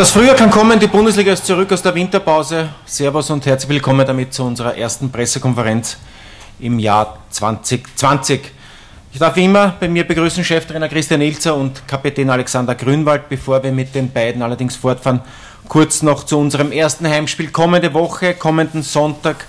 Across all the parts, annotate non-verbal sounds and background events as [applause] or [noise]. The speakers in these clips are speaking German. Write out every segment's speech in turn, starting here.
Das Frühjahr kann kommen, die Bundesliga ist zurück aus der Winterpause. Servus und herzlich willkommen damit zu unserer ersten Pressekonferenz im Jahr 2020. Ich darf wie immer bei mir begrüßen Cheftrainer Christian Ilzer und Kapitän Alexander Grünwald. Bevor wir mit den beiden allerdings fortfahren, kurz noch zu unserem ersten Heimspiel kommende Woche, kommenden Sonntag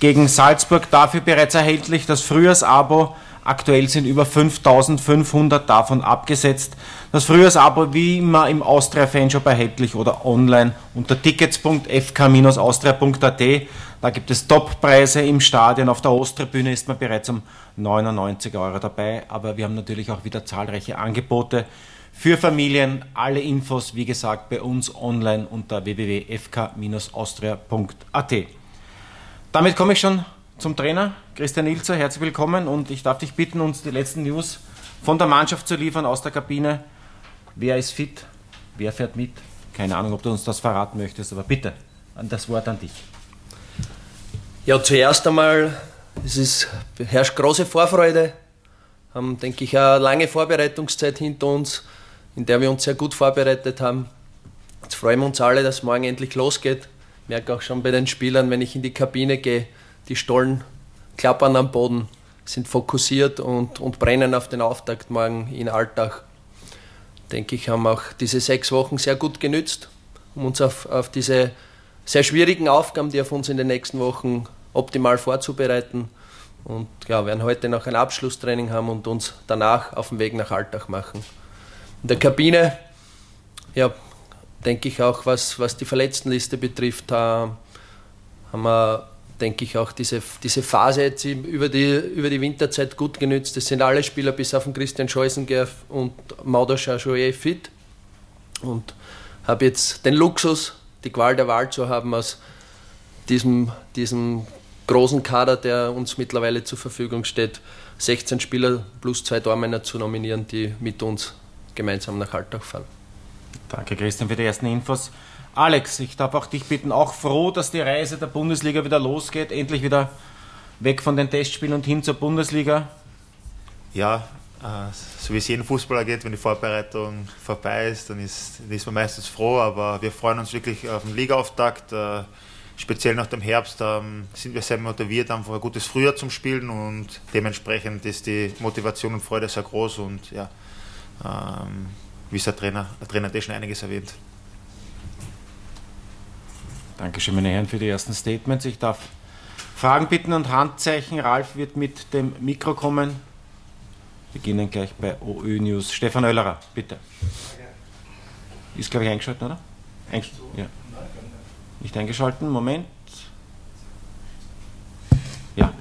gegen Salzburg. Dafür bereits erhältlich das Frühjahrsabo Aktuell sind über 5500 davon abgesetzt. Das Frühjahrsabo wie immer im Austria Fanshop erhältlich oder online unter tickets.fk-austria.at. Da gibt es Toppreise im Stadion. Auf der Osttribüne ist man bereits um 99 Euro dabei. Aber wir haben natürlich auch wieder zahlreiche Angebote für Familien. Alle Infos, wie gesagt, bei uns online unter www.fk-austria.at. Damit komme ich schon zum Trainer Christian Ilzer. Herzlich willkommen und ich darf dich bitten, uns die letzten News von der Mannschaft zu liefern aus der Kabine. Wer ist fit? Wer fährt mit? Keine Ahnung, ob du uns das verraten möchtest, aber bitte, das Wort an dich. Ja, zuerst einmal, es ist, herrscht große Vorfreude. Haben, denke ich, eine lange Vorbereitungszeit hinter uns, in der wir uns sehr gut vorbereitet haben. Jetzt freuen wir uns alle, dass morgen endlich losgeht. Ich merke auch schon bei den Spielern, wenn ich in die Kabine gehe, die Stollen klappern am Boden, sind fokussiert und, und brennen auf den Auftakt morgen in Alltag. Denke ich, haben auch diese sechs Wochen sehr gut genützt, um uns auf, auf diese sehr schwierigen Aufgaben, die auf uns in den nächsten Wochen optimal vorzubereiten. Und ja, werden heute noch ein Abschlusstraining haben und uns danach auf den Weg nach Alltag machen. In der Kabine, ja, denke ich auch, was, was die Verletztenliste betrifft, haben wir denke ich, auch diese, diese Phase jetzt über die, über die Winterzeit gut genützt. Es sind alle Spieler bis auf den Christian Scheusengerf und Mauder Chajoye fit und habe jetzt den Luxus, die Qual der Wahl zu haben aus diesem, diesem großen Kader, der uns mittlerweile zur Verfügung steht, 16 Spieler plus zwei Tormänner zu nominieren, die mit uns gemeinsam nach Alltag fahren. Danke Christian für die ersten Infos. Alex, ich darf auch dich bitten, auch froh, dass die Reise der Bundesliga wieder losgeht, endlich wieder weg von den Testspielen und hin zur Bundesliga. Ja, äh, so wie es jedem Fußballer geht, wenn die Vorbereitung vorbei ist, dann ist, dann ist man meistens froh, aber wir freuen uns wirklich auf den Ligaauftakt. Äh, speziell nach dem Herbst ähm, sind wir sehr motiviert, einfach ein gutes Frühjahr zum Spielen und dementsprechend ist die Motivation und Freude sehr groß und ja, ähm, wie es der Trainer, der Trainer hat eh schon einiges erwähnt. Dankeschön, meine Herren, für die ersten Statements. Ich darf Fragen bitten und Handzeichen. Ralf wird mit dem Mikro kommen. Wir beginnen gleich bei OÖ News. Stefan Oellerer, bitte. Ist, glaube ich, eingeschaltet, oder? Eingesch ja. Nicht eingeschalten, Moment. Ja.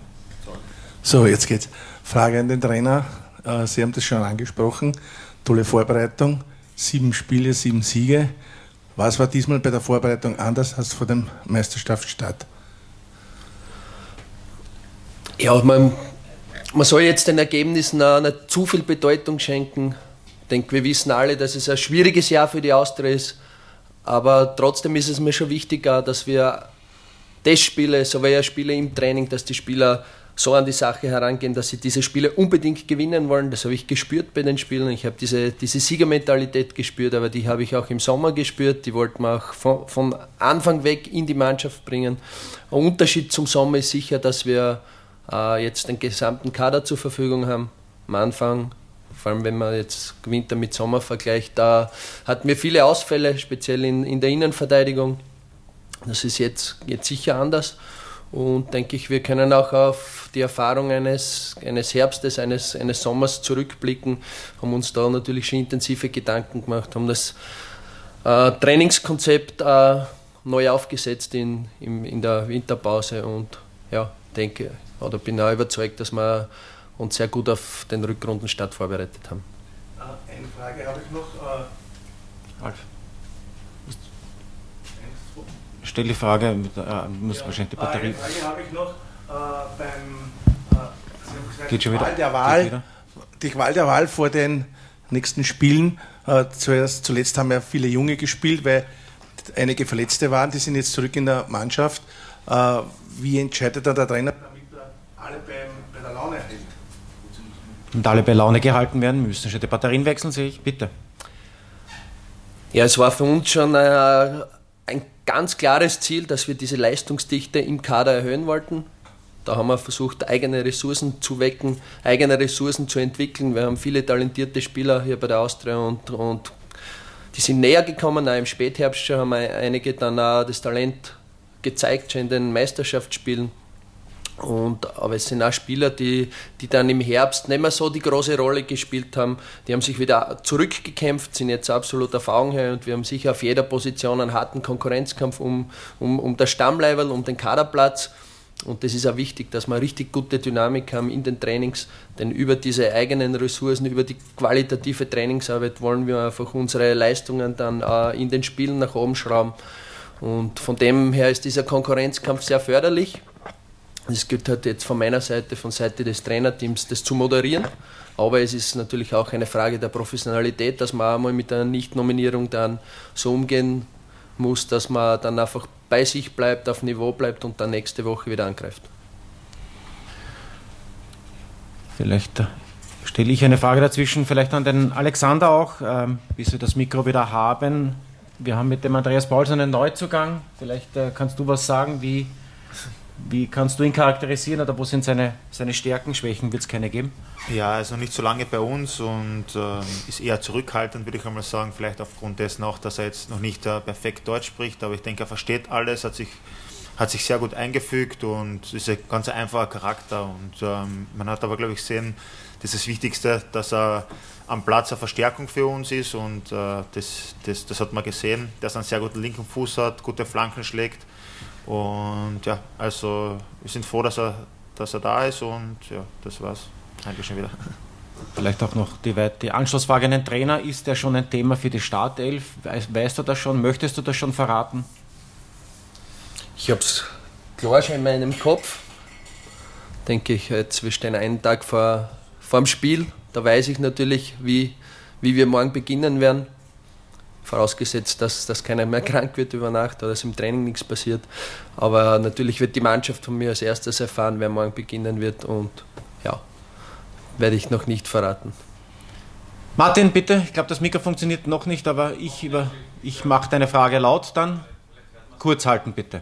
So, jetzt geht's. Frage an den Trainer. Äh, Sie haben das schon angesprochen. Tolle Vorbereitung. Sieben Spiele, sieben Siege. Was war diesmal bei der Vorbereitung anders als vor dem Meisterschaftsstart? Ja, man, man soll jetzt den Ergebnissen auch nicht zu viel Bedeutung schenken. Ich denke, wir wissen alle, dass es ein schwieriges Jahr für die Austria ist. Aber trotzdem ist es mir schon wichtig, dass wir Testspiele, sowie Spiele im Training, dass die Spieler so an die Sache herangehen, dass sie diese Spiele unbedingt gewinnen wollen. Das habe ich gespürt bei den Spielen. Ich habe diese, diese Siegermentalität gespürt, aber die habe ich auch im Sommer gespürt. Die wollten wir auch von, von Anfang weg in die Mannschaft bringen. Ein Unterschied zum Sommer ist sicher, dass wir äh, jetzt den gesamten Kader zur Verfügung haben. Am Anfang, vor allem wenn man jetzt Winter mit Sommer vergleicht, da hatten wir viele Ausfälle, speziell in, in der Innenverteidigung. Das ist jetzt, jetzt sicher anders. Und denke ich, wir können auch auf die Erfahrung eines, eines Herbstes, eines, eines Sommers zurückblicken, haben uns da natürlich schon intensive Gedanken gemacht, haben das äh, Trainingskonzept äh, neu aufgesetzt in, in, in der Winterpause und ja, denke oder bin auch überzeugt, dass wir uns sehr gut auf den Rückrundenstart vorbereitet haben. Äh, eine Frage habe ich noch. Äh, Ralf. Stelle die Frage, äh, muss ja. wahrscheinlich die Batterie. Eine Frage habe ich noch äh, beim äh, Geht schon wieder? Qual der Wahl, die Qual der Wahl vor den nächsten Spielen. Äh, zuerst, zuletzt haben ja viele Junge gespielt, weil einige Verletzte waren, die sind jetzt zurück in der Mannschaft. Äh, wie entscheidet dann der Trainer, damit er alle beim, bei der Laune hält? Und alle bei Laune gehalten werden müssen. Schon die Batterien wechseln, sehe ich, bitte. Ja, es war für uns schon äh, ein ganz klares Ziel, dass wir diese Leistungsdichte im Kader erhöhen wollten. Da haben wir versucht, eigene Ressourcen zu wecken, eigene Ressourcen zu entwickeln. Wir haben viele talentierte Spieler hier bei der Austria und, und die sind näher gekommen. Auch im Spätherbst haben einige dann auch das Talent gezeigt, schon in den Meisterschaftsspielen. Und, aber es sind auch Spieler, die, die dann im Herbst nicht mehr so die große Rolle gespielt haben. Die haben sich wieder zurückgekämpft, sind jetzt absolut Augenhöhe und wir haben sicher auf jeder Position einen harten Konkurrenzkampf um, um, um das Stammlevel, um den Kaderplatz. Und das ist auch wichtig, dass wir richtig gute Dynamik haben in den Trainings, denn über diese eigenen Ressourcen, über die qualitative Trainingsarbeit wollen wir einfach unsere Leistungen dann in den Spielen nach oben schrauben. Und von dem her ist dieser Konkurrenzkampf sehr förderlich. Es gilt halt jetzt von meiner Seite, von Seite des Trainerteams, das zu moderieren. Aber es ist natürlich auch eine Frage der Professionalität, dass man einmal mit einer Nicht-Nominierung dann so umgehen muss, dass man dann einfach bei sich bleibt, auf Niveau bleibt und dann nächste Woche wieder angreift. Vielleicht äh, stelle ich eine Frage dazwischen, vielleicht an den Alexander auch, ähm, bis wir das Mikro wieder haben. Wir haben mit dem Andreas Paulsen einen Neuzugang. Vielleicht äh, kannst du was sagen, wie, wie kannst du ihn charakterisieren oder wo sind seine, seine Stärken, Schwächen? Wird es keine geben? Ja, er ist noch nicht so lange bei uns und äh, ist eher zurückhaltend, würde ich einmal sagen. Vielleicht aufgrund dessen auch, dass er jetzt noch nicht äh, perfekt Deutsch spricht, aber ich denke, er versteht alles, hat sich, hat sich sehr gut eingefügt und ist ein ganz einfacher Charakter. Und ähm, man hat aber, glaube ich, gesehen, das ist das Wichtigste, dass er am Platz eine Verstärkung für uns ist und äh, das, das, das hat man gesehen, dass er einen sehr guten linken Fuß hat, gute Flanken schlägt und ja, also wir sind froh, dass er, dass er da ist und ja, das war's. Danke schon wieder. Vielleicht auch noch die, die Anschlussfrage an den Trainer. Ist der schon ein Thema für die Startelf? Weißt, weißt du das schon? Möchtest du das schon verraten? Ich habe es klar schon in meinem Kopf. Denke ich, jetzt wir stehen einen Tag vor, vor dem Spiel. Da weiß ich natürlich, wie, wie wir morgen beginnen werden vorausgesetzt, dass, dass keiner mehr [laughs] krank wird über Nacht oder dass im Training nichts passiert. Aber natürlich wird die Mannschaft von mir als erstes erfahren, wer morgen beginnen wird und ja, werde ich noch nicht verraten. Martin, bitte, ich glaube, das Mikro funktioniert noch nicht, aber ich, ich mache deine Frage laut dann. Kurz halten, bitte.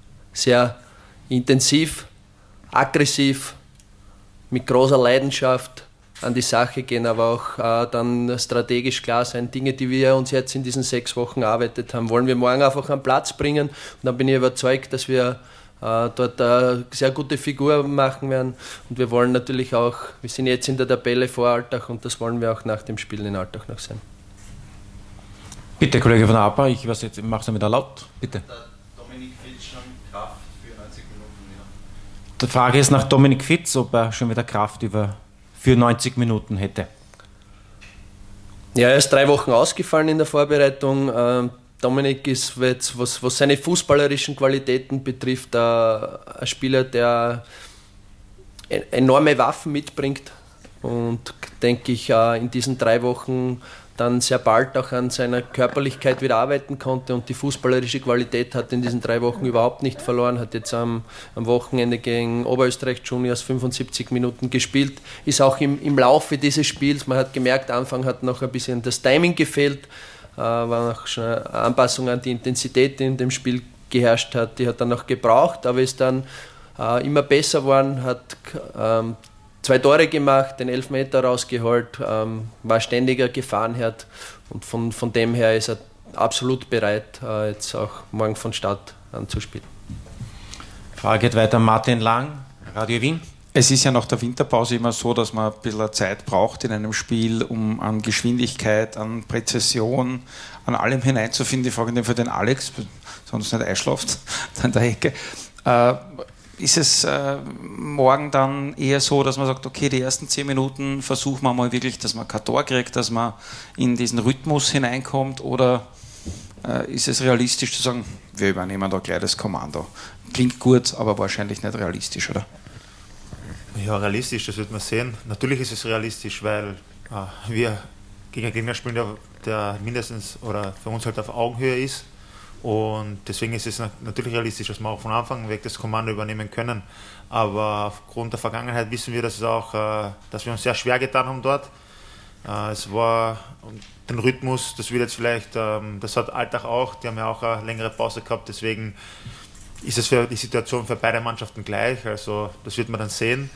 Sehr intensiv, aggressiv, mit großer Leidenschaft, an die Sache gehen, aber auch äh, dann strategisch klar sein. Dinge, die wir uns jetzt in diesen sechs Wochen erarbeitet haben, wollen wir morgen einfach am Platz bringen. Und dann bin ich überzeugt, dass wir äh, dort eine sehr gute Figur machen werden. Und wir wollen natürlich auch, wir sind jetzt in der Tabelle vor Alltag und das wollen wir auch nach dem Spiel in Alltag noch sein. Bitte, Kollege von APA, ich mache es wieder laut. Bitte. Dominik Fitz schon Kraft für 90 Minuten wieder? Die Frage ist nach Dominik Fitz, ob er schon wieder Kraft über für 90 Minuten hätte? Ja, er ist drei Wochen ausgefallen in der Vorbereitung. Ähm, Dominik ist, jetzt, was, was seine fußballerischen Qualitäten betrifft, ein Spieler, der enorme Waffen mitbringt und denke ich in diesen drei Wochen dann sehr bald auch an seiner Körperlichkeit wieder arbeiten konnte und die fußballerische Qualität hat in diesen drei Wochen überhaupt nicht verloren, hat jetzt am, am Wochenende gegen Oberösterreich Juniors 75 Minuten gespielt, ist auch im, im Laufe dieses Spiels, man hat gemerkt, Anfang hat noch ein bisschen das Timing gefehlt, äh, war noch schon eine Anpassung an die Intensität, die in dem Spiel geherrscht hat, die hat dann noch gebraucht, aber ist dann äh, immer besser geworden, hat ähm, zwei Tore gemacht, den Elfmeter rausgeholt, ähm, war ständiger Gefahrenherd und von, von dem her ist er absolut bereit, äh, jetzt auch morgen von Start an zu spielen. Frage geht weiter Martin Lang, Radio Wien. Es ist ja nach der Winterpause immer so, dass man ein bisschen Zeit braucht in einem Spiel, um an Geschwindigkeit, an Präzision, an allem hineinzufinden. Die Frage für den Alex, sonst nicht einschlaft, [laughs] da in der Ecke. Äh, ist es äh, morgen dann eher so, dass man sagt, okay, die ersten zehn Minuten versuchen wir mal wirklich, dass man kein Tor kriegt, dass man in diesen Rhythmus hineinkommt oder äh, ist es realistisch zu sagen, wir übernehmen da gleich das Kommando? Klingt gut, aber wahrscheinlich nicht realistisch, oder? Ja, realistisch, das wird man sehen. Natürlich ist es realistisch, weil äh, wir gegen einen Gegner spielen, der, der, mindestens oder für uns halt auf Augenhöhe ist. Und deswegen ist es natürlich realistisch, dass wir auch von Anfang weg das Kommando übernehmen können. Aber aufgrund der Vergangenheit wissen wir, dass, es auch, äh, dass wir uns sehr schwer getan haben dort. Äh, es war den Rhythmus, das wird jetzt vielleicht, ähm, das hat Alltag auch, die haben ja auch eine längere Pause gehabt, deswegen ist es für die Situation für beide Mannschaften gleich. Also das wird man dann sehen.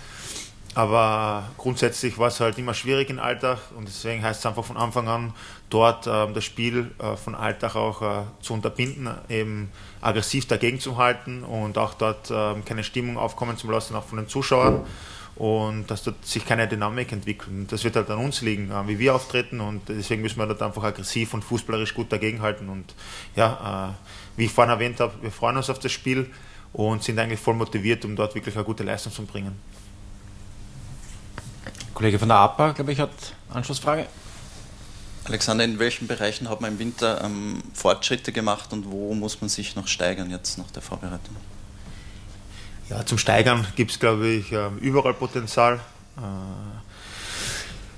Aber grundsätzlich war es halt immer schwierig in Alltag und deswegen heißt es einfach von Anfang an, dort ähm, das Spiel äh, von Alltag auch äh, zu unterbinden, eben aggressiv dagegen zu halten und auch dort ähm, keine Stimmung aufkommen zu lassen, auch von den Zuschauern und dass dort sich keine Dynamik entwickelt. Das wird halt an uns liegen, äh, wie wir auftreten und deswegen müssen wir dort einfach aggressiv und fußballerisch gut dagegenhalten und ja, äh, wie ich vorhin erwähnt habe, wir freuen uns auf das Spiel und sind eigentlich voll motiviert, um dort wirklich eine gute Leistung zu bringen. Kollege von der APA, glaube ich, hat Anschlussfrage. Alexander, in welchen Bereichen hat man im Winter ähm, Fortschritte gemacht und wo muss man sich noch steigern jetzt nach der Vorbereitung? Ja, zum Steigern gibt es, glaube ich, ähm, überall Potenzial. Äh,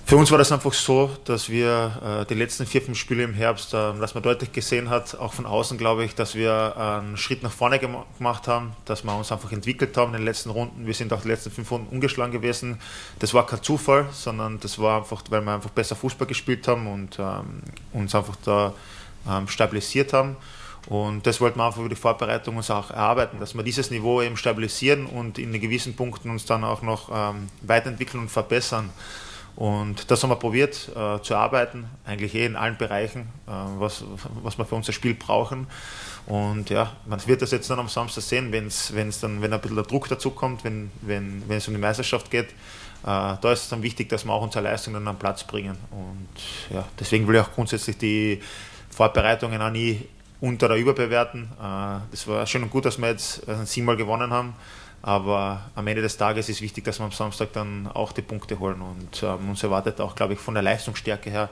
für uns war das einfach so, dass wir äh, die letzten vier, fünf Spiele im Herbst, äh, dass man deutlich gesehen hat, auch von außen glaube ich, dass wir einen Schritt nach vorne gemacht haben, dass wir uns einfach entwickelt haben in den letzten Runden. Wir sind auch die letzten fünf Runden ungeschlagen gewesen. Das war kein Zufall, sondern das war einfach, weil wir einfach besser Fußball gespielt haben und ähm, uns einfach da ähm, stabilisiert haben. Und das wollten wir einfach über die Vorbereitung uns auch erarbeiten, dass wir dieses Niveau eben stabilisieren und in gewissen Punkten uns dann auch noch ähm, weiterentwickeln und verbessern. Und das haben wir probiert äh, zu arbeiten, eigentlich eh in allen Bereichen, äh, was, was wir für unser Spiel brauchen. Und ja, man wird das jetzt dann am Samstag sehen, wenn's, wenn's dann, wenn ein bisschen der Druck dazu kommt, wenn, wenn, wenn es um die Meisterschaft geht. Äh, da ist es dann wichtig, dass wir auch unsere Leistung dann am Platz bringen. Und ja, deswegen will ich auch grundsätzlich die Vorbereitungen auch nie unter- oder überbewerten. Äh, das war schön und gut, dass wir jetzt äh, siebenmal gewonnen haben. Aber am Ende des Tages ist wichtig, dass wir am Samstag dann auch die Punkte holen. Und ähm, uns erwartet auch, glaube ich, von der Leistungsstärke her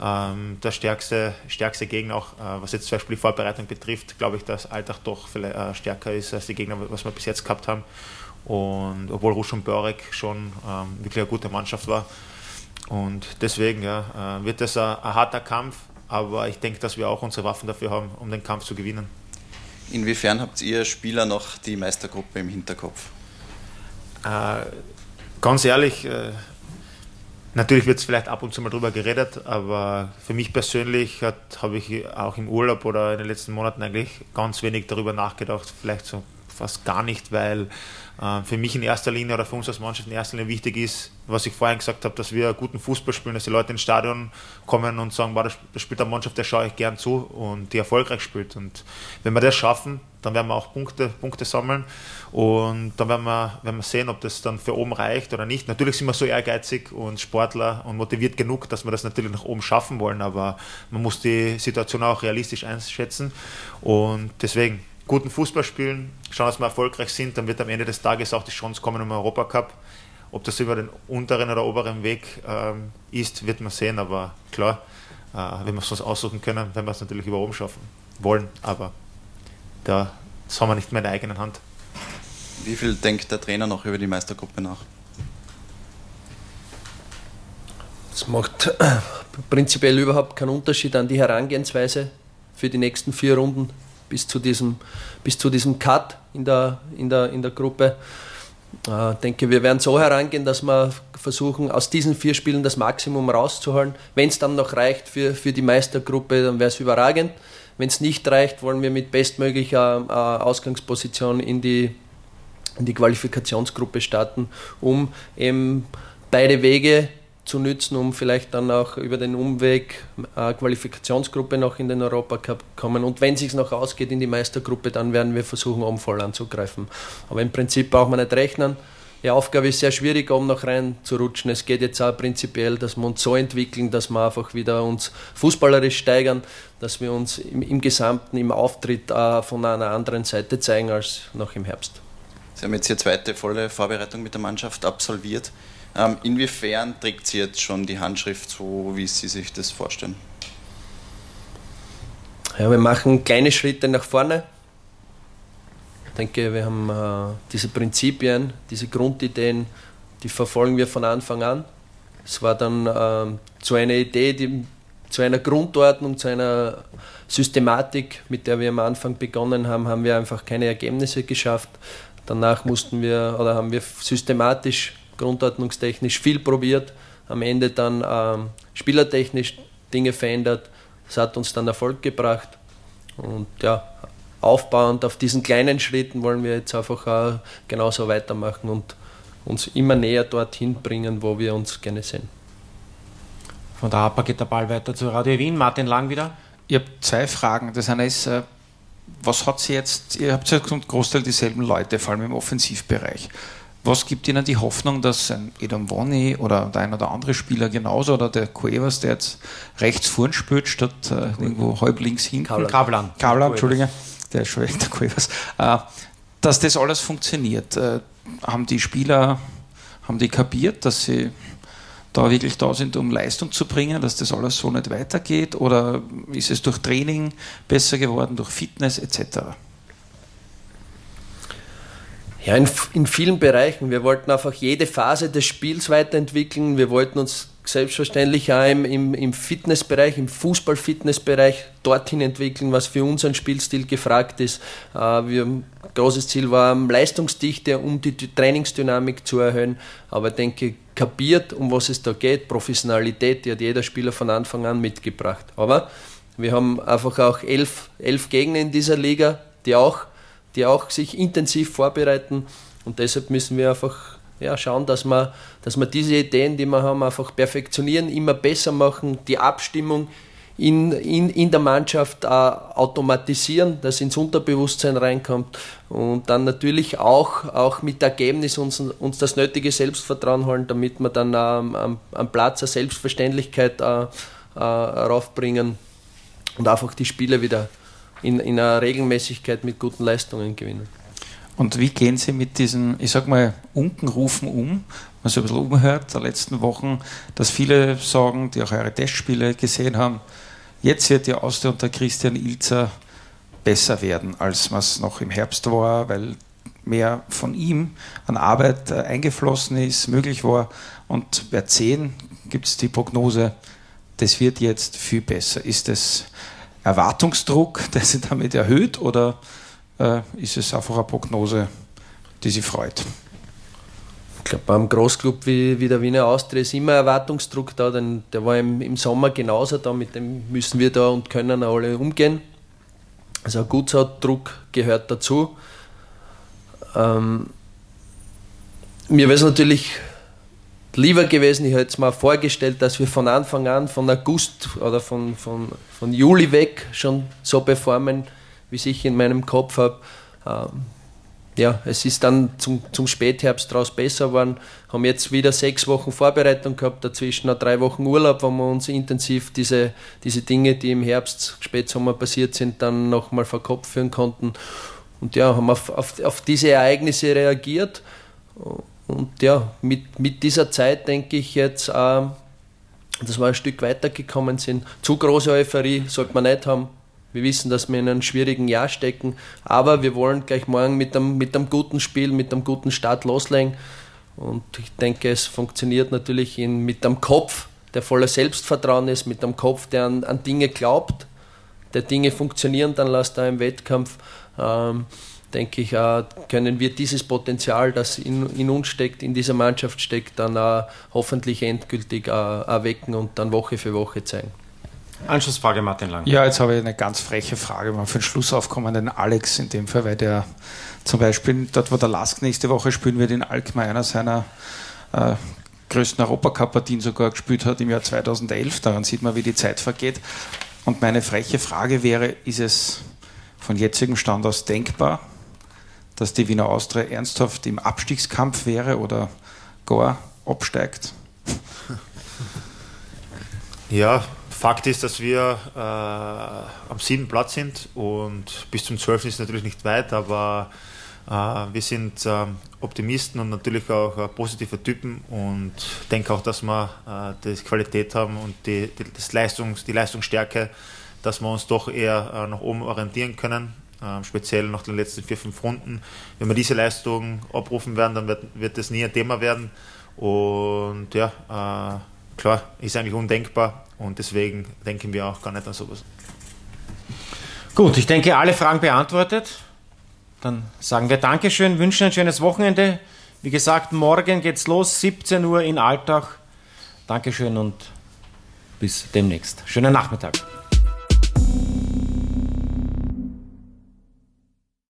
ähm, der stärkste, stärkste Gegner, auch äh, was jetzt zum Beispiel die Vorbereitung betrifft, glaube ich, dass Alltag doch viel, äh, stärker ist als die Gegner, was wir bis jetzt gehabt haben. Und obwohl Rusch und Börek schon ähm, wirklich eine gute Mannschaft war. Und deswegen ja, äh, wird das ein, ein harter Kampf, aber ich denke, dass wir auch unsere Waffen dafür haben, um den Kampf zu gewinnen. Inwiefern habt ihr Spieler noch die Meistergruppe im Hinterkopf? Äh, ganz ehrlich, äh, natürlich wird es vielleicht ab und zu mal drüber geredet, aber für mich persönlich habe ich auch im Urlaub oder in den letzten Monaten eigentlich ganz wenig darüber nachgedacht, vielleicht so fast gar nicht, weil äh, für mich in erster Linie oder für uns als Mannschaft in erster Linie wichtig ist, was ich vorhin gesagt habe, dass wir guten Fußball spielen, dass die Leute ins Stadion kommen und sagen, das spielt eine Mannschaft, der schaue ich gern zu und die erfolgreich spielt. Und wenn wir das schaffen, dann werden wir auch Punkte, Punkte sammeln und dann werden wir, werden wir sehen, ob das dann für oben reicht oder nicht. Natürlich sind wir so ehrgeizig und Sportler und motiviert genug, dass wir das natürlich nach oben schaffen wollen, aber man muss die Situation auch realistisch einschätzen und deswegen guten Fußball spielen, schauen, dass wir erfolgreich sind, dann wird am Ende des Tages auch die Chance kommen um den Europacup. Ob das über den unteren oder oberen Weg ähm, ist, wird man sehen, aber klar, äh, wenn wir es uns aussuchen können, werden wir es natürlich über oben schaffen wollen, aber da, das haben wir nicht mehr in der eigenen Hand. Wie viel denkt der Trainer noch über die Meistergruppe nach? Es macht [clears throat] prinzipiell überhaupt keinen Unterschied an die Herangehensweise für die nächsten vier Runden bis zu diesem, bis zu diesem Cut in der, in der, in der Gruppe. Ich äh, denke, wir werden so herangehen, dass wir versuchen, aus diesen vier Spielen das Maximum rauszuholen. Wenn es dann noch reicht für, für die Meistergruppe, dann wäre es überragend. Wenn es nicht reicht, wollen wir mit bestmöglicher äh, Ausgangsposition in die, in die Qualifikationsgruppe starten, um eben beide Wege zu nützen, um vielleicht dann auch über den Umweg äh, Qualifikationsgruppe noch in den Europacup kommen. Und wenn es sich noch ausgeht in die Meistergruppe, dann werden wir versuchen, um voll anzugreifen. Aber im Prinzip braucht man nicht rechnen. die Aufgabe ist sehr schwierig, um noch rein zu rutschen. Es geht jetzt auch prinzipiell, dass wir uns so entwickeln, dass wir einfach wieder uns fußballerisch steigern, dass wir uns im, im Gesamten im Auftritt äh, von einer anderen Seite zeigen als noch im Herbst. Sie haben jetzt Ihre zweite volle Vorbereitung mit der Mannschaft absolviert. Ähm, inwiefern trägt sie jetzt schon die Handschrift so, wie Sie sich das vorstellen? Ja, wir machen kleine Schritte nach vorne denke, wir haben äh, diese Prinzipien, diese Grundideen, die verfolgen wir von Anfang an. Es war dann äh, zu einer Idee, die, zu einer Grundordnung, zu einer Systematik, mit der wir am Anfang begonnen haben, haben wir einfach keine Ergebnisse geschafft. Danach mussten wir oder haben wir systematisch, grundordnungstechnisch viel probiert, am Ende dann äh, spielertechnisch Dinge verändert. Das hat uns dann Erfolg gebracht. Und ja, aufbauend auf diesen kleinen Schritten wollen wir jetzt einfach auch genauso weitermachen und uns immer näher dorthin bringen, wo wir uns gerne sehen. Von der APA geht der Ball weiter zu Radio Wien. Martin Lang wieder. Ich habe zwei Fragen. Das eine ist, äh, was hat sie jetzt, ihr habt ja zum Großteil dieselben Leute, vor allem im Offensivbereich. Was gibt Ihnen die Hoffnung, dass ein Edom Wonni oder der ein oder andere Spieler genauso oder der Cuevas, der jetzt rechts vorn spielt, statt äh, irgendwo halb links hinten? Kablan. Kablan, Entschuldige der ist schon echt der Quivers, äh, dass das alles funktioniert. Äh, haben die Spieler, haben die kapiert, dass sie da wirklich da sind, um Leistung zu bringen, dass das alles so nicht weitergeht? Oder ist es durch Training besser geworden, durch Fitness etc.? Ja, in, in vielen Bereichen. Wir wollten einfach jede Phase des Spiels weiterentwickeln. Wir wollten uns selbstverständlich auch im, im, im Fitnessbereich, im Fußball-Fitnessbereich dorthin entwickeln, was für unseren Spielstil gefragt ist. Äh, wir, großes Ziel war Leistungsdichte, um die Trainingsdynamik zu erhöhen. Aber ich denke, kapiert, um was es da geht, Professionalität, die hat jeder Spieler von Anfang an mitgebracht. Aber wir haben einfach auch elf, elf Gegner in dieser Liga, die auch, die auch sich intensiv vorbereiten. Und deshalb müssen wir einfach ja, schauen, dass wir, dass wir diese Ideen, die wir haben, einfach perfektionieren, immer besser machen, die Abstimmung in, in, in der Mannschaft äh, automatisieren, dass ins Unterbewusstsein reinkommt und dann natürlich auch, auch mit Ergebnis uns, uns das nötige Selbstvertrauen holen, damit wir dann ähm, am, am Platz eine Selbstverständlichkeit äh, äh, raufbringen und einfach die Spiele wieder in, in einer Regelmäßigkeit mit guten Leistungen gewinnen. Und wie gehen Sie mit diesen, ich sag mal, Unkenrufen um? Man so ein bisschen umhört der letzten Wochen, dass viele sagen, die auch eure Testspiele gesehen haben, jetzt wird die Austria unter Christian Ilzer besser werden, als was noch im Herbst war, weil mehr von ihm an Arbeit äh, eingeflossen ist, möglich war. Und bei 10 gibt es die Prognose, das wird jetzt viel besser. Ist das Erwartungsdruck, [laughs] der sich damit erhöht oder äh, ist es einfach eine Prognose, die Sie freut. Ich glaube, beim Großclub wie, wie der Wiener Austria ist immer Erwartungsdruck da, denn der war im, im Sommer genauso da, mit dem müssen wir da und können alle umgehen. Also ein guter Druck gehört dazu. Ähm, mir wäre es natürlich lieber gewesen, ich hätte es mir vorgestellt, dass wir von Anfang an, von August oder von, von, von Juli weg schon so performen, wie ich in meinem Kopf habe. Ähm, ja, es ist dann zum, zum Spätherbst daraus besser geworden. Haben jetzt wieder sechs Wochen Vorbereitung gehabt, dazwischen noch drei Wochen Urlaub, wo wir uns intensiv diese, diese Dinge, die im Herbst, Spätsommer passiert sind, dann nochmal vor Kopf führen konnten. Und ja, haben auf, auf, auf diese Ereignisse reagiert. Und ja, mit, mit dieser Zeit denke ich jetzt, äh, dass wir ein Stück weitergekommen sind. Zu große Euphorie sollte man nicht haben. Wir wissen, dass wir in einem schwierigen Jahr stecken, aber wir wollen gleich morgen mit einem, mit einem guten Spiel, mit einem guten Start loslegen. Und ich denke, es funktioniert natürlich in, mit einem Kopf, der voller Selbstvertrauen ist, mit einem Kopf, der an, an Dinge glaubt, der Dinge funktionieren dann lässt er im Wettkampf. Ähm, denke ich, äh, können wir dieses Potenzial, das in, in, uns steckt, in dieser Mannschaft steckt, dann äh, hoffentlich endgültig äh, erwecken und dann Woche für Woche zeigen. Anschlussfrage, Martin Lang. Ja, jetzt habe ich eine ganz freche Frage mal für den Schluss aufkommen, den Alex in dem Fall, weil der zum Beispiel dort, wo der Lask nächste Woche spielen wird, in Alkmaar einer seiner äh, größten Europacup-Partien sogar gespielt hat im Jahr 2011. Daran sieht man, wie die Zeit vergeht. Und meine freche Frage wäre, ist es von jetzigem Stand aus denkbar, dass die Wiener Austria ernsthaft im Abstiegskampf wäre oder gar absteigt? Ja, Fakt ist, dass wir äh, am siebten Platz sind und bis zum zwölften ist natürlich nicht weit, aber äh, wir sind äh, Optimisten und natürlich auch äh, positive Typen und denke auch, dass wir äh, die Qualität haben und die, die, das Leistungs-, die Leistungsstärke, dass wir uns doch eher äh, nach oben orientieren können. Ähm, speziell nach den letzten vier, fünf Runden. Wenn wir diese Leistung abrufen werden, dann wird, wird das nie ein Thema werden. Und ja, äh, klar, ist eigentlich undenkbar und deswegen denken wir auch gar nicht an sowas. Gut, ich denke, alle Fragen beantwortet. Dann sagen wir Dankeschön, wünschen ein schönes Wochenende. Wie gesagt, morgen geht's los, 17 Uhr in Alltag. Dankeschön und bis demnächst. Schönen Nachmittag.